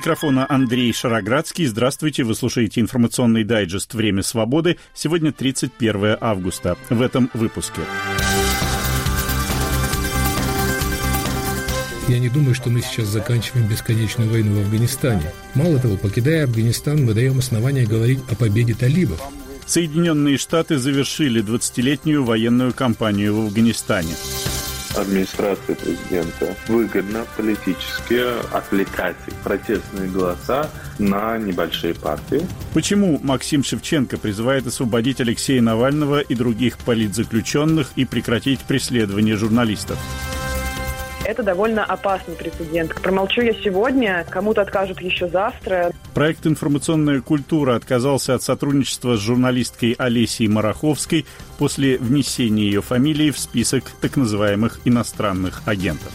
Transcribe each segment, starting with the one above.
микрофона Андрей Шароградский. Здравствуйте, вы слушаете информационный дайджест «Время свободы». Сегодня 31 августа. В этом выпуске. Я не думаю, что мы сейчас заканчиваем бесконечную войну в Афганистане. Мало того, покидая Афганистан, мы даем основания говорить о победе талибов. Соединенные Штаты завершили 20-летнюю военную кампанию в Афганистане администрации президента выгодно политически отвлекать протестные голоса на небольшие партии. Почему Максим Шевченко призывает освободить Алексея Навального и других политзаключенных и прекратить преследование журналистов? Это довольно опасный прецедент. Промолчу я сегодня, кому-то откажут еще завтра. Проект «Информационная культура» отказался от сотрудничества с журналисткой Олесей Мараховской после внесения ее фамилии в список так называемых иностранных агентов.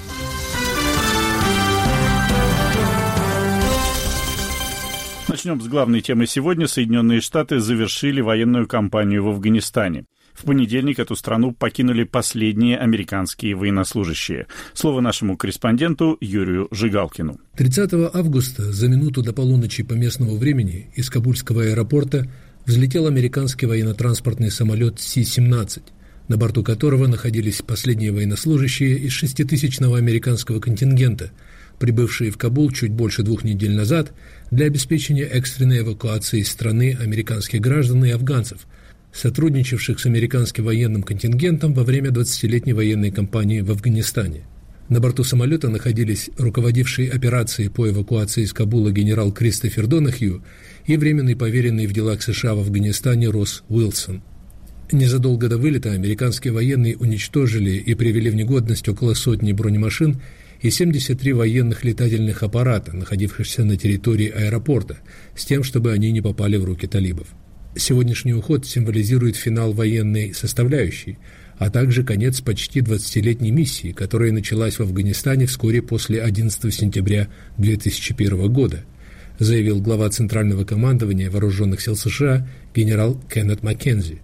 Начнем с главной темы сегодня. Соединенные Штаты завершили военную кампанию в Афганистане. В понедельник эту страну покинули последние американские военнослужащие. Слово нашему корреспонденту Юрию Жигалкину. 30 августа за минуту до полуночи по местному времени из Кабульского аэропорта взлетел американский военно-транспортный самолет Си-17, на борту которого находились последние военнослужащие из шеститысячного американского контингента, прибывшие в Кабул чуть больше двух недель назад для обеспечения экстренной эвакуации из страны американских граждан и афганцев – сотрудничавших с американским военным контингентом во время 20-летней военной кампании в Афганистане. На борту самолета находились руководивший операцией по эвакуации из Кабула генерал Кристофер Донахью и временный поверенный в делах США в Афганистане Росс Уилсон. Незадолго до вылета американские военные уничтожили и привели в негодность около сотни бронемашин и 73 военных летательных аппарата, находившихся на территории аэропорта, с тем, чтобы они не попали в руки талибов. Сегодняшний уход символизирует финал военной составляющей, а также конец почти 20-летней миссии, которая началась в Афганистане вскоре после 11 сентября 2001 года, заявил глава Центрального командования Вооруженных сил США генерал Кеннет Маккензи.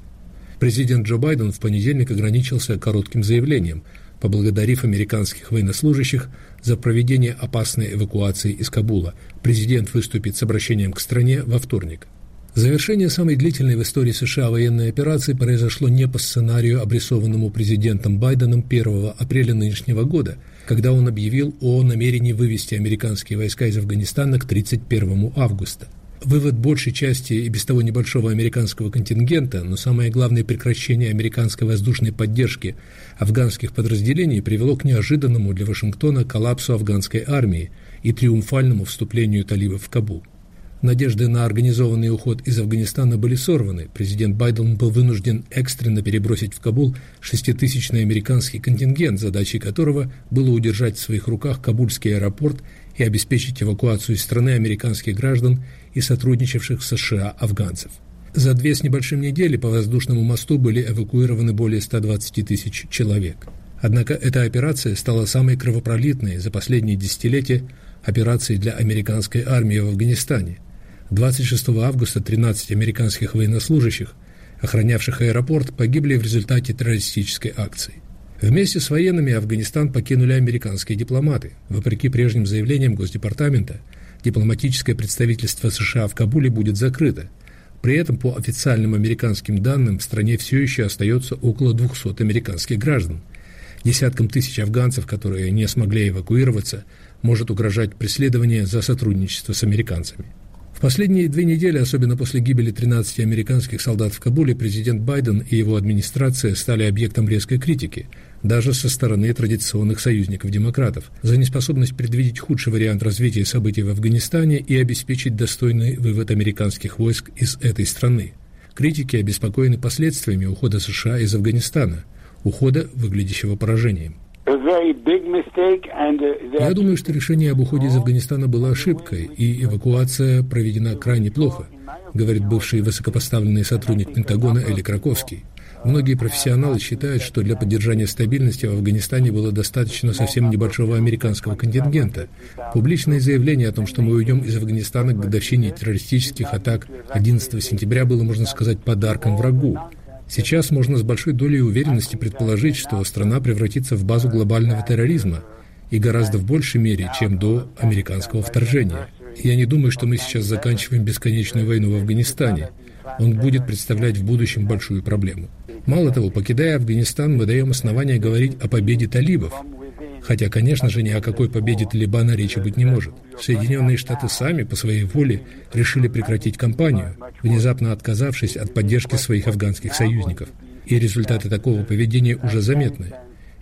Президент Джо Байден в понедельник ограничился коротким заявлением, поблагодарив американских военнослужащих за проведение опасной эвакуации из Кабула. Президент выступит с обращением к стране во вторник. Завершение самой длительной в истории США военной операции произошло не по сценарию, обрисованному президентом Байденом 1 апреля нынешнего года, когда он объявил о намерении вывести американские войска из Афганистана к 31 августа. Вывод большей части и без того небольшого американского контингента, но самое главное прекращение американской воздушной поддержки афганских подразделений привело к неожиданному для Вашингтона коллапсу афганской армии и триумфальному вступлению талибов в Кабул. Надежды на организованный уход из Афганистана были сорваны. Президент Байден был вынужден экстренно перебросить в Кабул шеститысячный американский контингент, задачей которого было удержать в своих руках Кабульский аэропорт и обеспечить эвакуацию из страны американских граждан и сотрудничавших с США афганцев. За две с небольшим недели по воздушному мосту были эвакуированы более 120 тысяч человек. Однако эта операция стала самой кровопролитной за последние десятилетия операцией для американской армии в Афганистане – 26 августа 13 американских военнослужащих, охранявших аэропорт, погибли в результате террористической акции. Вместе с военными Афганистан покинули американские дипломаты. Вопреки прежним заявлениям Госдепартамента, дипломатическое представительство США в Кабуле будет закрыто. При этом, по официальным американским данным, в стране все еще остается около 200 американских граждан. Десяткам тысяч афганцев, которые не смогли эвакуироваться, может угрожать преследование за сотрудничество с американцами последние две недели, особенно после гибели 13 американских солдат в Кабуле, президент Байден и его администрация стали объектом резкой критики, даже со стороны традиционных союзников демократов, за неспособность предвидеть худший вариант развития событий в Афганистане и обеспечить достойный вывод американских войск из этой страны. Критики обеспокоены последствиями ухода США из Афганистана, ухода, выглядящего поражением. Я думаю, что решение об уходе из Афганистана было ошибкой, и эвакуация проведена крайне плохо, говорит бывший высокопоставленный сотрудник Пентагона Эли Краковский. Многие профессионалы считают, что для поддержания стабильности в Афганистане было достаточно совсем небольшого американского контингента. Публичное заявление о том, что мы уйдем из Афганистана к годовщине террористических атак 11 сентября было, можно сказать, подарком врагу. Сейчас можно с большой долей уверенности предположить, что страна превратится в базу глобального терроризма и гораздо в большей мере, чем до американского вторжения. Я не думаю, что мы сейчас заканчиваем бесконечную войну в Афганистане. Он будет представлять в будущем большую проблему. Мало того, покидая Афганистан, мы даем основания говорить о победе талибов. Хотя, конечно же, ни о какой победе Талибана речи быть не может. Соединенные Штаты сами по своей воле решили прекратить кампанию, внезапно отказавшись от поддержки своих афганских союзников. И результаты такого поведения уже заметны.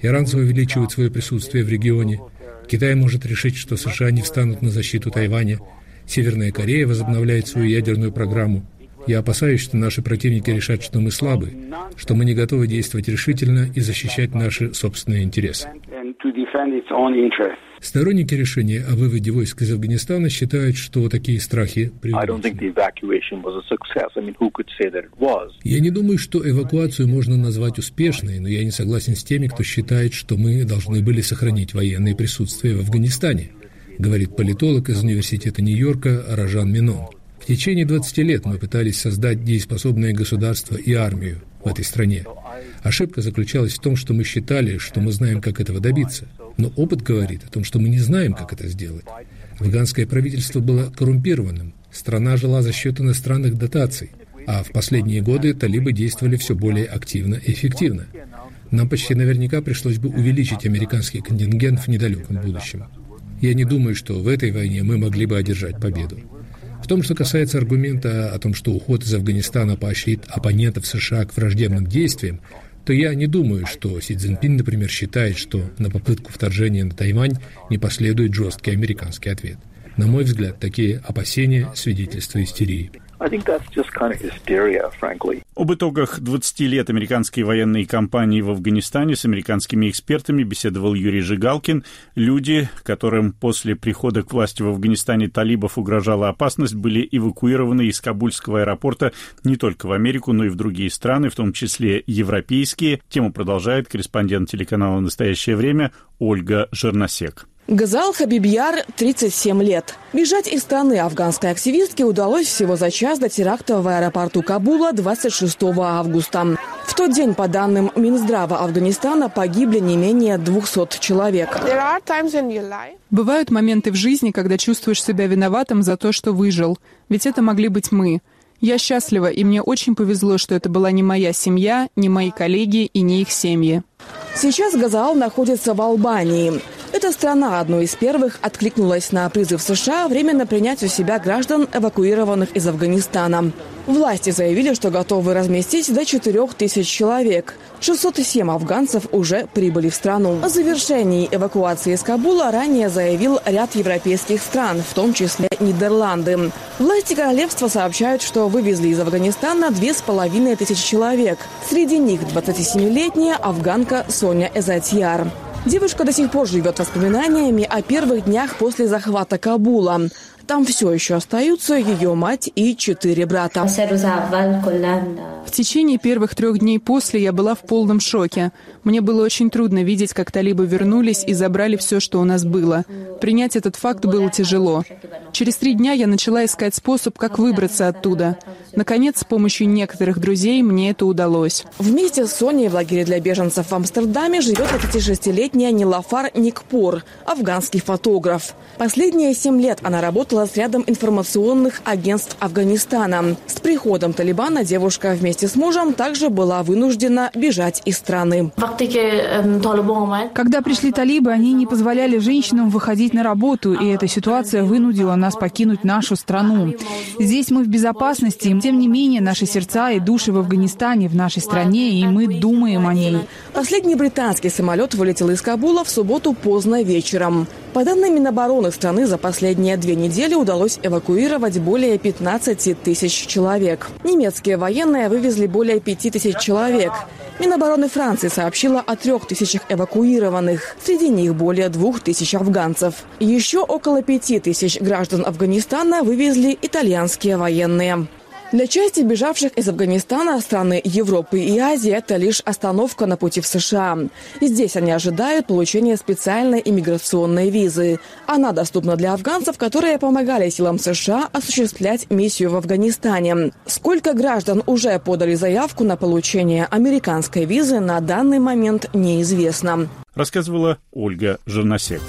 Иранцы увеличивают свое присутствие в регионе. Китай может решить, что США не встанут на защиту Тайваня. Северная Корея возобновляет свою ядерную программу. Я опасаюсь, что наши противники решат, что мы слабы, что мы не готовы действовать решительно и защищать наши собственные интересы. Сторонники решения о выводе войск из Афганистана считают, что такие страхи преувеличены. Я не думаю, что эвакуацию можно назвать успешной, но я не согласен с теми, кто считает, что мы должны были сохранить военное присутствие в Афганистане, говорит политолог из Университета Нью-Йорка Ражан Минон. В течение 20 лет мы пытались создать дееспособное государство и армию в этой стране. Ошибка заключалась в том, что мы считали, что мы знаем, как этого добиться. Но опыт говорит о том, что мы не знаем, как это сделать. Афганское правительство было коррумпированным. Страна жила за счет иностранных дотаций. А в последние годы талибы действовали все более активно и эффективно. Нам почти наверняка пришлось бы увеличить американский контингент в недалеком будущем. Я не думаю, что в этой войне мы могли бы одержать победу. Том, что касается аргумента о том, что уход из Афганистана поощрит оппонентов США к враждебным действиям, то я не думаю, что Си Цзиньпин, например, считает, что на попытку вторжения на Тайвань не последует жесткий американский ответ. На мой взгляд, такие опасения – свидетельства истерии. Об итогах 20 лет американской военной кампании в Афганистане с американскими экспертами беседовал Юрий Жигалкин. Люди, которым после прихода к власти в Афганистане талибов угрожала опасность, были эвакуированы из Кабульского аэропорта не только в Америку, но и в другие страны, в том числе европейские. Тему продолжает корреспондент телеканала «Настоящее время» Ольга Жерносек. Газал Хабибьяр, 37 лет. Бежать из страны афганской активистке удалось всего за час до теракта в аэропорту Кабула 26 августа. В тот день, по данным Минздрава Афганистана, погибли не менее 200 человек. Бывают моменты в жизни, когда чувствуешь себя виноватым за то, что выжил. Ведь это могли быть мы. Я счастлива, и мне очень повезло, что это была не моя семья, не мои коллеги и не их семьи. Сейчас Газаал находится в Албании. Эта страна одной из первых откликнулась на призыв США временно принять у себя граждан, эвакуированных из Афганистана. Власти заявили, что готовы разместить до 4 тысяч человек. 607 афганцев уже прибыли в страну. О завершении эвакуации из Кабула ранее заявил ряд европейских стран, в том числе Нидерланды. Власти королевства сообщают, что вывезли из Афганистана две с половиной тысячи человек. Среди них 27-летняя афганка Соня Эзатьяр. Девушка до сих пор живет воспоминаниями о первых днях после захвата Кабула. Там все еще остаются ее мать и четыре брата. В течение первых трех дней после я была в полном шоке. Мне было очень трудно видеть, как талибы вернулись и забрали все, что у нас было. Принять этот факт было тяжело. Через три дня я начала искать способ, как выбраться оттуда. Наконец, с помощью некоторых друзей мне это удалось. Вместе с Соней в лагере для беженцев в Амстердаме живет 36-летняя Нилафар Никпор, афганский фотограф. Последние семь лет она работала с рядом информационных агентств Афганистана. С приходом Талибана девушка вместе с мужем также была вынуждена бежать из страны. Когда пришли талибы, они не позволяли женщинам выходить на работу, и эта ситуация вынудила нас покинуть нашу страну. Здесь мы в безопасности, тем не менее наши сердца и души в Афганистане, в нашей стране, и мы думаем о ней. Последний британский самолет вылетел из Кабула в субботу поздно вечером. По данным Минобороны страны, за последние две недели удалось эвакуировать более 15 тысяч человек. Немецкие военные вывезли более 5 тысяч человек. Минобороны Франции сообщила о трех тысячах эвакуированных. Среди них более двух тысяч афганцев. Еще около пяти тысяч граждан Афганистана вывезли итальянские военные. Для части бежавших из Афганистана страны Европы и Азии это лишь остановка на пути в США. Здесь они ожидают получения специальной иммиграционной визы. Она доступна для афганцев, которые помогали силам США осуществлять миссию в Афганистане. Сколько граждан уже подали заявку на получение американской визы на данный момент неизвестно. Рассказывала Ольга Жерносек.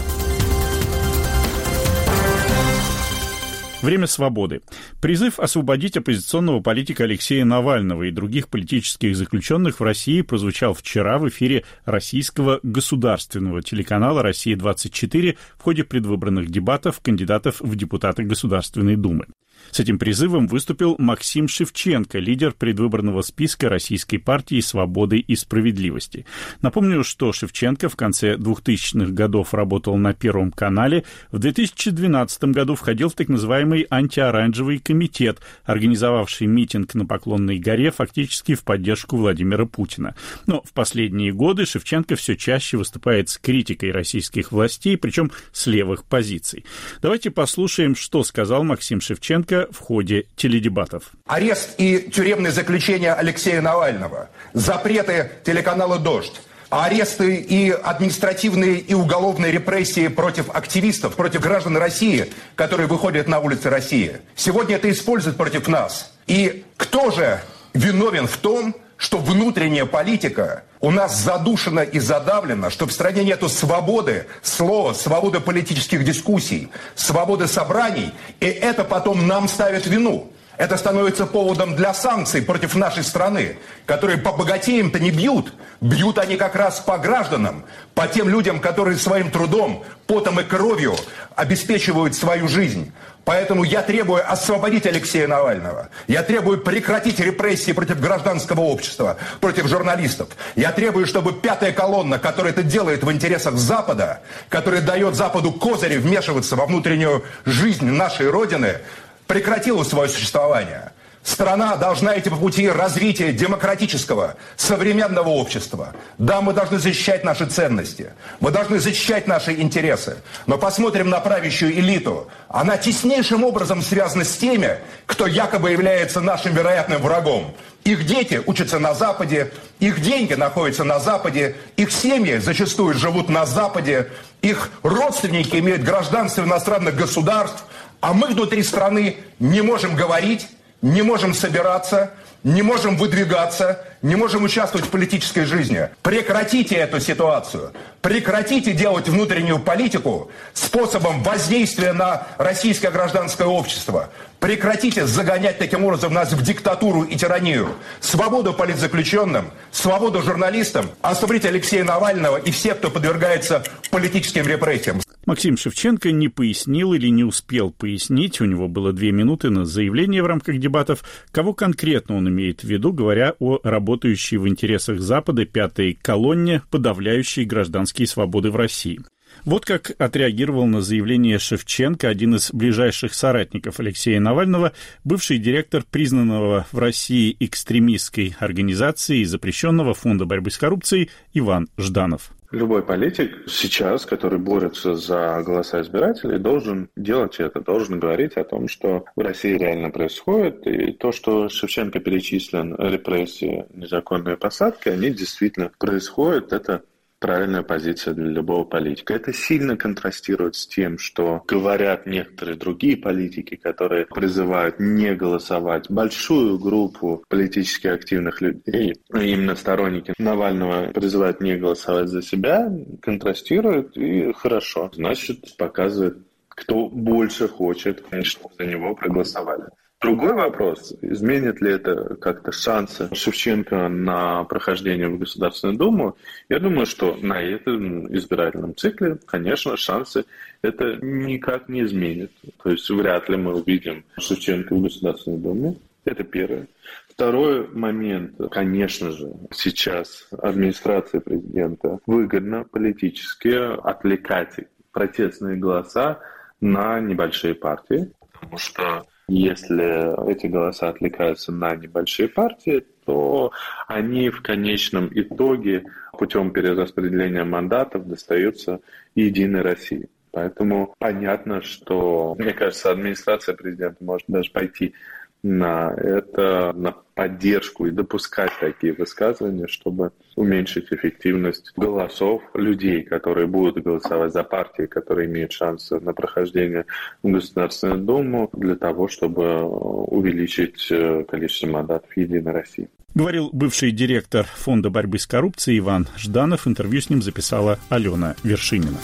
Время свободы. Призыв освободить оппозиционного политика Алексея Навального и других политических заключенных в России прозвучал вчера в эфире российского государственного телеканала «Россия-24» в ходе предвыборных дебатов кандидатов в депутаты Государственной Думы. С этим призывом выступил Максим Шевченко, лидер предвыборного списка Российской партии «Свободы и справедливости». Напомню, что Шевченко в конце 2000-х годов работал на Первом канале, в 2012 году входил в так называемый антиоранжевый комитет, организовавший митинг на Поклонной горе фактически в поддержку Владимира Путина. Но в последние годы Шевченко все чаще выступает с критикой российских властей, причем с левых позиций. Давайте послушаем, что сказал Максим Шевченко в ходе теледебатов. Арест и тюремное заключение Алексея Навального, запреты телеканала «Дождь», аресты и административные и уголовные репрессии против активистов, против граждан России, которые выходят на улицы России. Сегодня это используют против нас. И кто же виновен в том, что внутренняя политика у нас задушена и задавлена, что в стране нету свободы слова, свободы политических дискуссий, свободы собраний, и это потом нам ставит вину. Это становится поводом для санкций против нашей страны, которые по богатеям-то не бьют. Бьют они как раз по гражданам, по тем людям, которые своим трудом, потом и кровью обеспечивают свою жизнь. Поэтому я требую освободить Алексея Навального. Я требую прекратить репрессии против гражданского общества, против журналистов. Я требую, чтобы пятая колонна, которая это делает в интересах Запада, которая дает Западу козыри вмешиваться во внутреннюю жизнь нашей Родины, прекратила свое существование. Страна должна идти по пути развития демократического, современного общества. Да, мы должны защищать наши ценности, мы должны защищать наши интересы. Но посмотрим на правящую элиту. Она теснейшим образом связана с теми, кто якобы является нашим вероятным врагом. Их дети учатся на Западе, их деньги находятся на Западе, их семьи зачастую живут на Западе, их родственники имеют гражданство иностранных государств, а мы внутри страны не можем говорить, не можем собираться, не можем выдвигаться, не можем участвовать в политической жизни. Прекратите эту ситуацию. Прекратите делать внутреннюю политику способом воздействия на российское гражданское общество. Прекратите загонять таким образом нас в диктатуру и тиранию. Свободу политзаключенным, свободу журналистам, освободите Алексея Навального и всех, кто подвергается политическим репрессиям. Максим Шевченко не пояснил или не успел пояснить, у него было две минуты на заявление в рамках дебатов, кого конкретно он имеет в виду, говоря о работающей в интересах Запада пятой колонне, подавляющей гражданские свободы в России. Вот как отреагировал на заявление Шевченко один из ближайших соратников Алексея Навального, бывший директор признанного в России экстремистской организации и запрещенного фонда борьбы с коррупцией Иван Жданов. Любой политик сейчас, который борется за голоса избирателей, должен делать это, должен говорить о том, что в России реально происходит. И то, что Шевченко перечислен, репрессии, незаконные посадки, они действительно происходят. Это правильная позиция для любого политика. Это сильно контрастирует с тем, что говорят некоторые другие политики, которые призывают не голосовать. Большую группу политически активных людей, именно сторонники Навального, призывают не голосовать за себя, контрастирует и хорошо. Значит, показывает кто больше хочет, чтобы за него проголосовали. Другой вопрос, изменит ли это как-то шансы Шевченко на прохождение в Государственную Думу? Я думаю, что на этом избирательном цикле, конечно, шансы это никак не изменит. То есть вряд ли мы увидим Шевченко в Государственной Думе. Это первое. Второй момент, конечно же, сейчас администрации президента выгодно политически отвлекать протестные голоса на небольшие партии, потому что если эти голоса отвлекаются на небольшие партии, то они в конечном итоге путем перераспределения мандатов достаются Единой России. Поэтому понятно, что, мне кажется, администрация президента может даже пойти на это, на поддержку и допускать такие высказывания, чтобы уменьшить эффективность голосов людей, которые будут голосовать за партии, которые имеют шансы на прохождение в Государственную Думу, для того, чтобы увеличить э, количество мандатов Единой России. Говорил бывший директор Фонда борьбы с коррупцией Иван Жданов. Интервью с ним записала Алена Вершинина.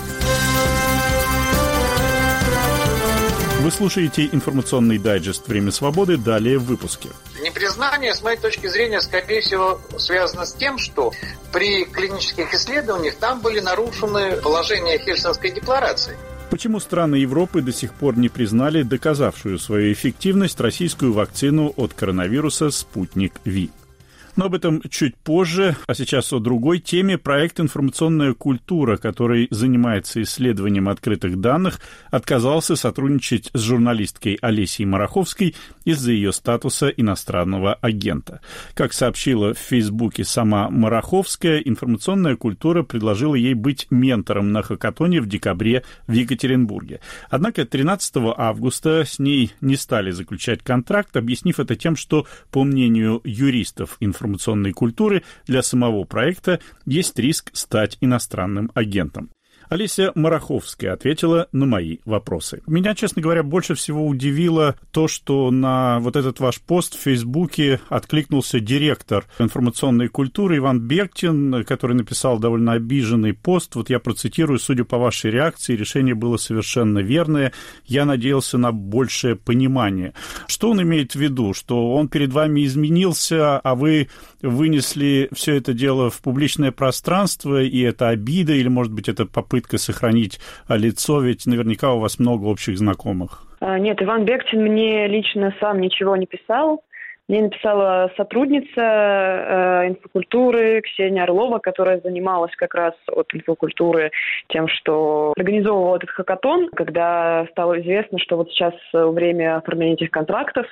Вы слушаете информационный дайджест «Время свободы». Далее в выпуске. Непризнание, с моей точки зрения, скорее всего, связано с тем, что при клинических исследованиях там были нарушены положения Хельсинской декларации. Почему страны Европы до сих пор не признали доказавшую свою эффективность российскую вакцину от коронавируса «Спутник Ви»? Но об этом чуть позже. А сейчас о другой теме. Проект «Информационная культура», который занимается исследованием открытых данных, отказался сотрудничать с журналисткой Олесей Мараховской из-за ее статуса иностранного агента. Как сообщила в Фейсбуке сама Мараховская, информационная культура предложила ей быть ментором на хакатоне в декабре в Екатеринбурге. Однако 13 августа с ней не стали заключать контракт, объяснив это тем, что, по мнению юристов информационной информационной культуры для самого проекта есть риск стать иностранным агентом. Олеся Мараховская ответила на мои вопросы. Меня, честно говоря, больше всего удивило то, что на вот этот ваш пост в Фейсбуке откликнулся директор информационной культуры Иван Бектин, который написал довольно обиженный пост. Вот я процитирую, судя по вашей реакции, решение было совершенно верное. Я надеялся на большее понимание. Что он имеет в виду? Что он перед вами изменился, а вы вынесли все это дело в публичное пространство, и это обида, или, может быть, это попытка сохранить лицо, ведь наверняка у вас много общих знакомых. А, нет, Иван Бектин мне лично сам ничего не писал. Мне написала сотрудница э, инфокультуры Ксения Орлова, которая занималась как раз от инфокультуры тем, что организовывала этот хакатон, когда стало известно, что вот сейчас время оформления этих контрактов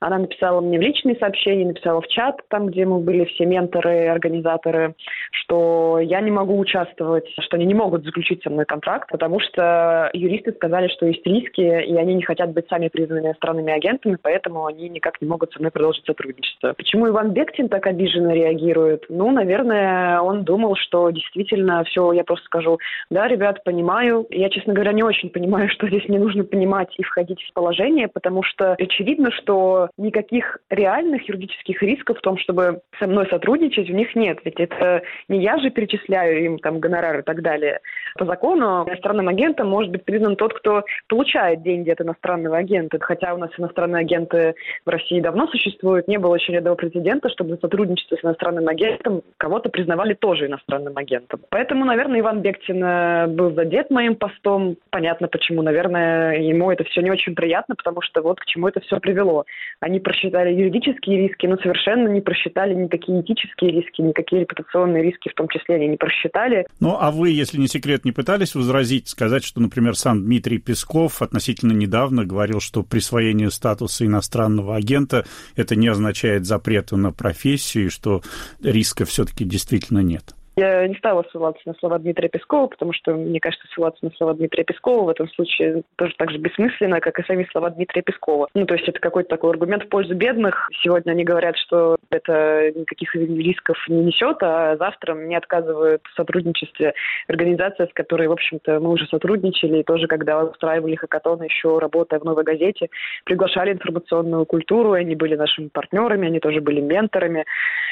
она написала мне в личные сообщения, написала в чат, там, где мы были все менторы, организаторы, что я не могу участвовать, что они не могут заключить со мной контракт, потому что юристы сказали, что есть риски, и они не хотят быть сами признанными иностранными агентами, поэтому они никак не могут со мной продолжить сотрудничество. Почему Иван Бектин так обиженно реагирует? Ну, наверное, он думал, что действительно все, я просто скажу, да, ребят, понимаю. Я, честно говоря, не очень понимаю, что здесь мне нужно понимать и входить в положение, потому что очевидно, что никаких реальных юридических рисков в том, чтобы со мной сотрудничать, у них нет. Ведь это не я же перечисляю им там гонорары и так далее. По закону иностранным агентом может быть признан тот, кто получает деньги от иностранного агента. Хотя у нас иностранные агенты в России давно существуют, не было еще ни одного прецедента, чтобы за сотрудничество с иностранным агентом кого-то признавали тоже иностранным агентом. Поэтому, наверное, Иван Бектин э, был задет моим постом. Понятно почему. Наверное, ему это все не очень приятно, потому что вот к чему это все привело. Они просчитали юридические риски, но совершенно не просчитали никакие этические риски, никакие репутационные риски в том числе они не просчитали. Ну, а вы, если не секрет, не пытались возразить, сказать, что, например, сам Дмитрий Песков относительно недавно говорил, что присвоение статуса иностранного агента это не означает запрета на профессию, и что риска все-таки действительно нет? Я не стала ссылаться на слова Дмитрия Пескова, потому что, мне кажется, ссылаться на слова Дмитрия Пескова в этом случае тоже так же бессмысленно, как и сами слова Дмитрия Пескова. Ну, то есть это какой-то такой аргумент в пользу бедных. Сегодня они говорят, что это никаких рисков не несет, а завтра мне отказывают в сотрудничестве организация, с которой, в общем-то, мы уже сотрудничали, и тоже, когда устраивали хакатон, еще работая в «Новой газете», приглашали информационную культуру, они были нашими партнерами, они тоже были менторами,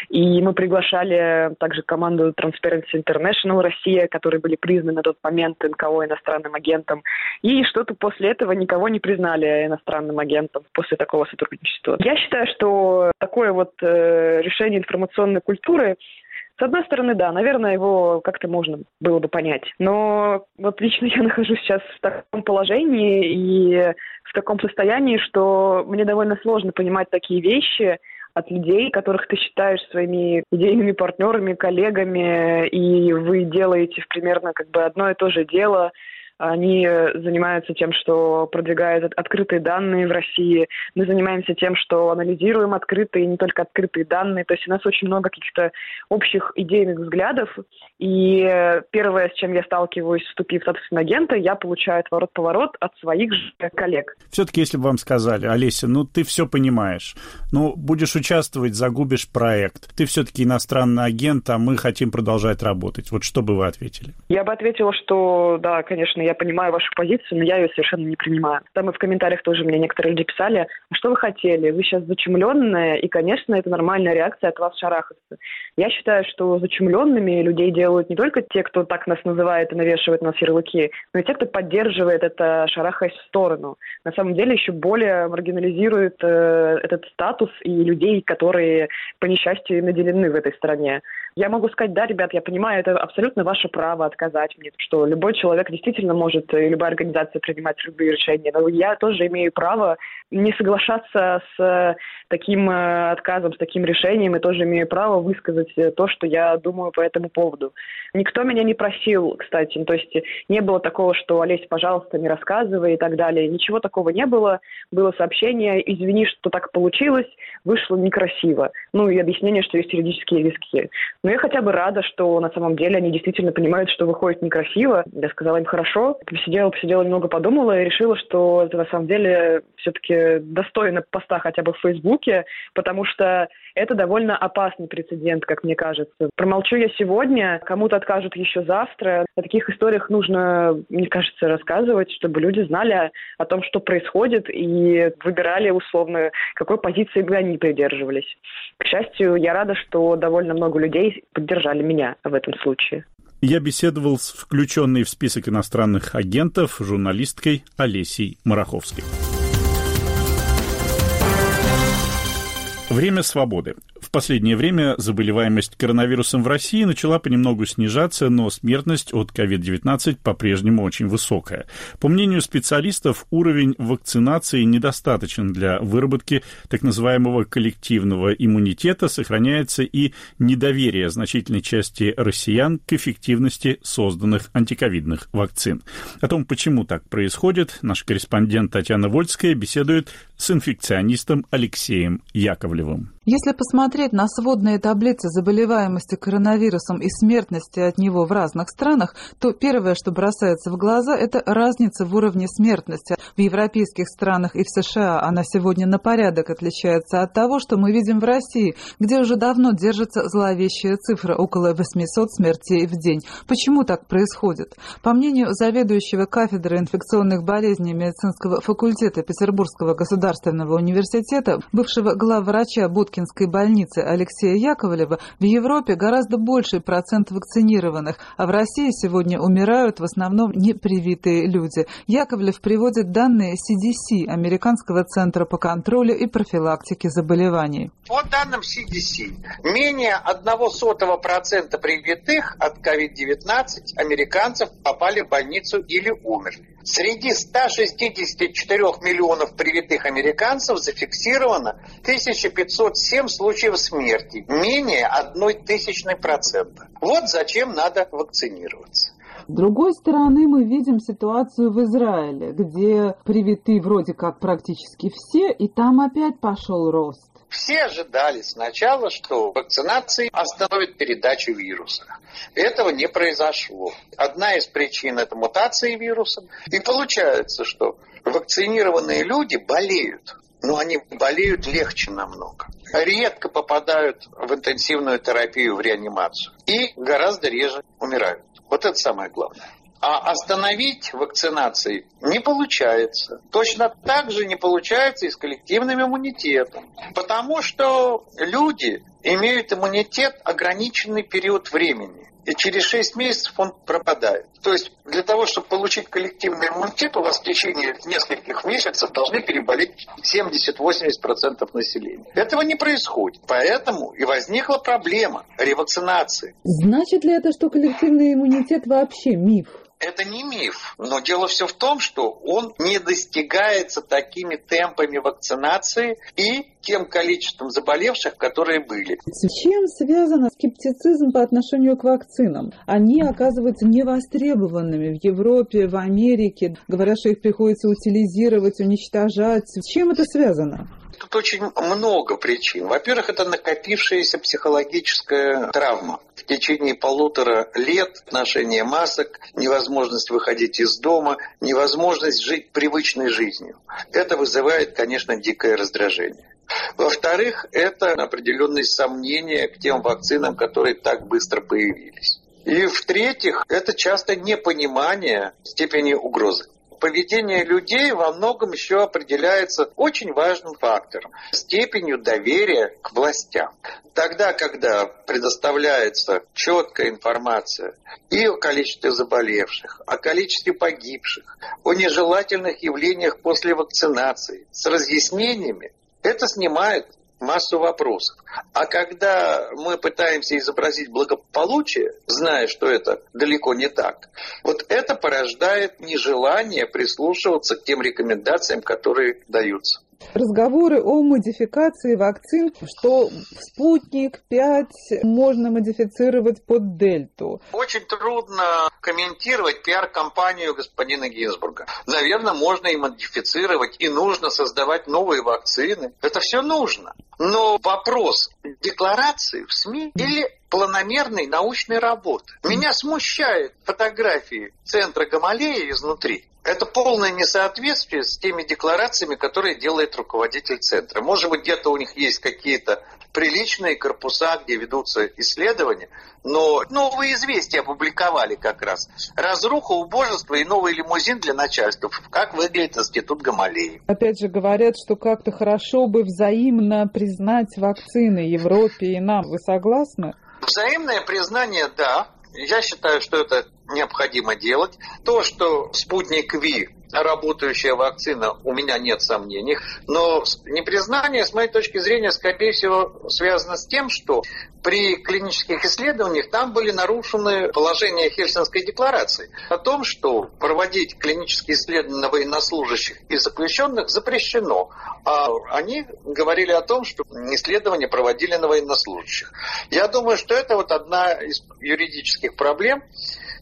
и мы приглашали также команду Transparency International Россия, которые были признаны на тот момент НКО иностранным агентом. И что-то после этого никого не признали иностранным агентом после такого сотрудничества. Я считаю, что такое вот э, решение информационной культуры с одной стороны, да, наверное, его как-то можно было бы понять. Но вот лично я нахожусь сейчас в таком положении и в таком состоянии, что мне довольно сложно понимать такие вещи – от людей, которых ты считаешь своими идейными партнерами, коллегами, и вы делаете примерно как бы одно и то же дело, они занимаются тем, что продвигают открытые данные в России. Мы занимаемся тем, что анализируем открытые, не только открытые данные. То есть у нас очень много каких-то общих идейных взглядов. И первое, с чем я сталкиваюсь, вступив в статус агента, я получаю отворот-поворот от своих же коллег. Все-таки, если бы вам сказали, Олеся, ну ты все понимаешь, ну будешь участвовать, загубишь проект. Ты все-таки иностранный агент, а мы хотим продолжать работать. Вот что бы вы ответили? Я бы ответила, что да, конечно, я понимаю вашу позицию, но я ее совершенно не принимаю. Там и в комментариях тоже мне некоторые люди писали, а что вы хотели? Вы сейчас зачумленная, и, конечно, это нормальная реакция от вас шарахаться. Я считаю, что зачумленными людей делают не только те, кто так нас называет и навешивает на нас ярлыки, но и те, кто поддерживает это, шарахаясь в сторону. На самом деле еще более маргинализирует э, этот статус и людей, которые, по несчастью, наделены в этой стране. Я могу сказать, да, ребят, я понимаю, это абсолютно ваше право отказать мне, что любой человек действительно может, и любая организация принимать любые решения, но я тоже имею право не соглашаться с таким э, отказом, с таким решением, и тоже имею право высказать э, то, что я думаю по этому поводу. Никто меня не просил, кстати, то есть не было такого, что Олесь, пожалуйста, не рассказывай и так далее. Ничего такого не было. Было сообщение, извини, что так получилось, вышло некрасиво. Ну и объяснение, что есть юридические риски. Но я хотя бы рада, что на самом деле они действительно понимают, что выходит некрасиво. Я сказала им хорошо, посидела, посидела, немного подумала и решила, что это на самом деле все-таки достойно поста хотя бы в Фейсбуке, потому что это довольно опасный прецедент, как мне кажется. Промолчу я сегодня, кому-то откажут еще завтра. О таких историях нужно, мне кажется, рассказывать, чтобы люди знали о том, что происходит, и выбирали условно, какой позиции бы они придерживались. К счастью, я рада, что довольно много людей поддержали меня в этом случае. Я беседовал с включенной в список иностранных агентов журналисткой Олесей Мараховской. Время свободы последнее время заболеваемость коронавирусом в России начала понемногу снижаться, но смертность от COVID-19 по-прежнему очень высокая. По мнению специалистов, уровень вакцинации недостаточен для выработки так называемого коллективного иммунитета, сохраняется и недоверие значительной части россиян к эффективности созданных антиковидных вакцин. О том, почему так происходит, наш корреспондент Татьяна Вольская беседует с инфекционистом Алексеем Яковлевым. Если посмотреть на сводные таблицы заболеваемости коронавирусом и смертности от него в разных странах, то первое, что бросается в глаза, это разница в уровне смертности. В европейских странах и в США она сегодня на порядок отличается от того, что мы видим в России, где уже давно держится зловещая цифра около 800 смертей в день. Почему так происходит? По мнению заведующего кафедры инфекционных болезней медицинского факультета Петербургского государственного университета, бывшего главврача Будки Пушкинской больницы Алексея Яковлева в Европе гораздо больший процент вакцинированных, а в России сегодня умирают в основном непривитые люди. Яковлев приводит данные CDC, Американского центра по контролю и профилактике заболеваний. По данным CDC, менее 0,01% привитых от COVID-19 американцев попали в больницу или умерли. Среди 164 миллионов привитых американцев зафиксировано 1507 случаев смерти, менее одной тысячной процента. Вот зачем надо вакцинироваться. С другой стороны, мы видим ситуацию в Израиле, где привиты вроде как практически все, и там опять пошел рост. Все ожидали сначала, что вакцинация остановит передачу вируса. Этого не произошло. Одна из причин – это мутации вируса. И получается, что вакцинированные люди болеют но они болеют легче намного. Редко попадают в интенсивную терапию, в реанимацию. И гораздо реже умирают. Вот это самое главное. А остановить вакцинации не получается. Точно так же не получается и с коллективным иммунитетом. Потому что люди имеют иммунитет ограниченный период времени. И через 6 месяцев он пропадает. То есть для того, чтобы получить коллективный иммунитет, у вас в течение нескольких месяцев должны переболеть 70-80% населения. Этого не происходит. Поэтому и возникла проблема ревакцинации. Значит ли это, что коллективный иммунитет вообще миф? Это не миф. Но дело все в том, что он не достигается такими темпами вакцинации и тем количеством заболевших, которые были. С чем связан скептицизм по отношению к вакцинам? Они оказываются невостребованными в Европе, в Америке. Говорят, что их приходится утилизировать, уничтожать. С чем это связано? Тут очень много причин. Во-первых, это накопившаяся психологическая травма. В течение полутора лет ношение масок, невозможность выходить из дома, невозможность жить привычной жизнью. Это вызывает, конечно, дикое раздражение. Во-вторых, это определенные сомнения к тем вакцинам, которые так быстро появились. И в-третьих, это часто непонимание степени угрозы поведение людей во многом еще определяется очень важным фактором – степенью доверия к властям. Тогда, когда предоставляется четкая информация и о количестве заболевших, о количестве погибших, о нежелательных явлениях после вакцинации с разъяснениями, это снимает массу вопросов. А когда мы пытаемся изобразить благополучие, зная, что это далеко не так, вот это порождает нежелание прислушиваться к тем рекомендациям, которые даются. Разговоры о модификации вакцин, что спутник 5 можно модифицировать под дельту. Очень трудно комментировать пиар-компанию господина Гинзбурга. Наверное, можно и модифицировать, и нужно создавать новые вакцины. Это все нужно. Но вопрос декларации в СМИ или планомерной научной работы. Меня смущают фотографии центра Гамалея изнутри. Это полное несоответствие с теми декларациями, которые делает руководитель центра. Может быть, где-то у них есть какие-то приличные корпуса, где ведутся исследования, но новые известия опубликовали как раз. Разруха, убожество и новый лимузин для начальства. Как выглядит институт Гамалеи. Опять же говорят, что как-то хорошо бы взаимно признать вакцины Европе и нам. Вы согласны? Взаимное признание, да. Я считаю, что это необходимо делать. То, что спутник Ви работающая вакцина, у меня нет сомнений. Но непризнание, с моей точки зрения, скорее всего, связано с тем, что при клинических исследованиях там были нарушены положения Хельсинской декларации о том, что проводить клинические исследования военнослужащих и заключенных запрещено. А они говорили о том, что исследования проводили на военнослужащих. Я думаю, что это вот одна из юридических проблем,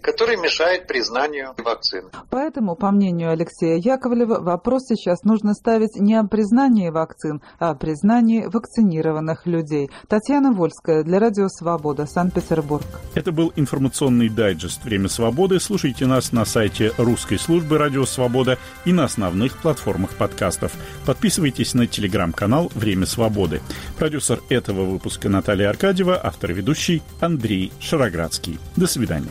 который мешает признанию вакцины. Поэтому, по мнению Алексея Яковлева, вопрос сейчас нужно ставить не о признании вакцин, а о признании вакцинированных людей. Татьяна Вольская для Радио Свобода, Санкт-Петербург. Это был информационный дайджест «Время свободы». Слушайте нас на сайте русской службы «Радио Свобода» и на основных платформах подкастов. Подписывайтесь на телеграм-канал «Время свободы». Продюсер этого выпуска Наталья Аркадьева, автор-ведущий Андрей Шароградский. До свидания.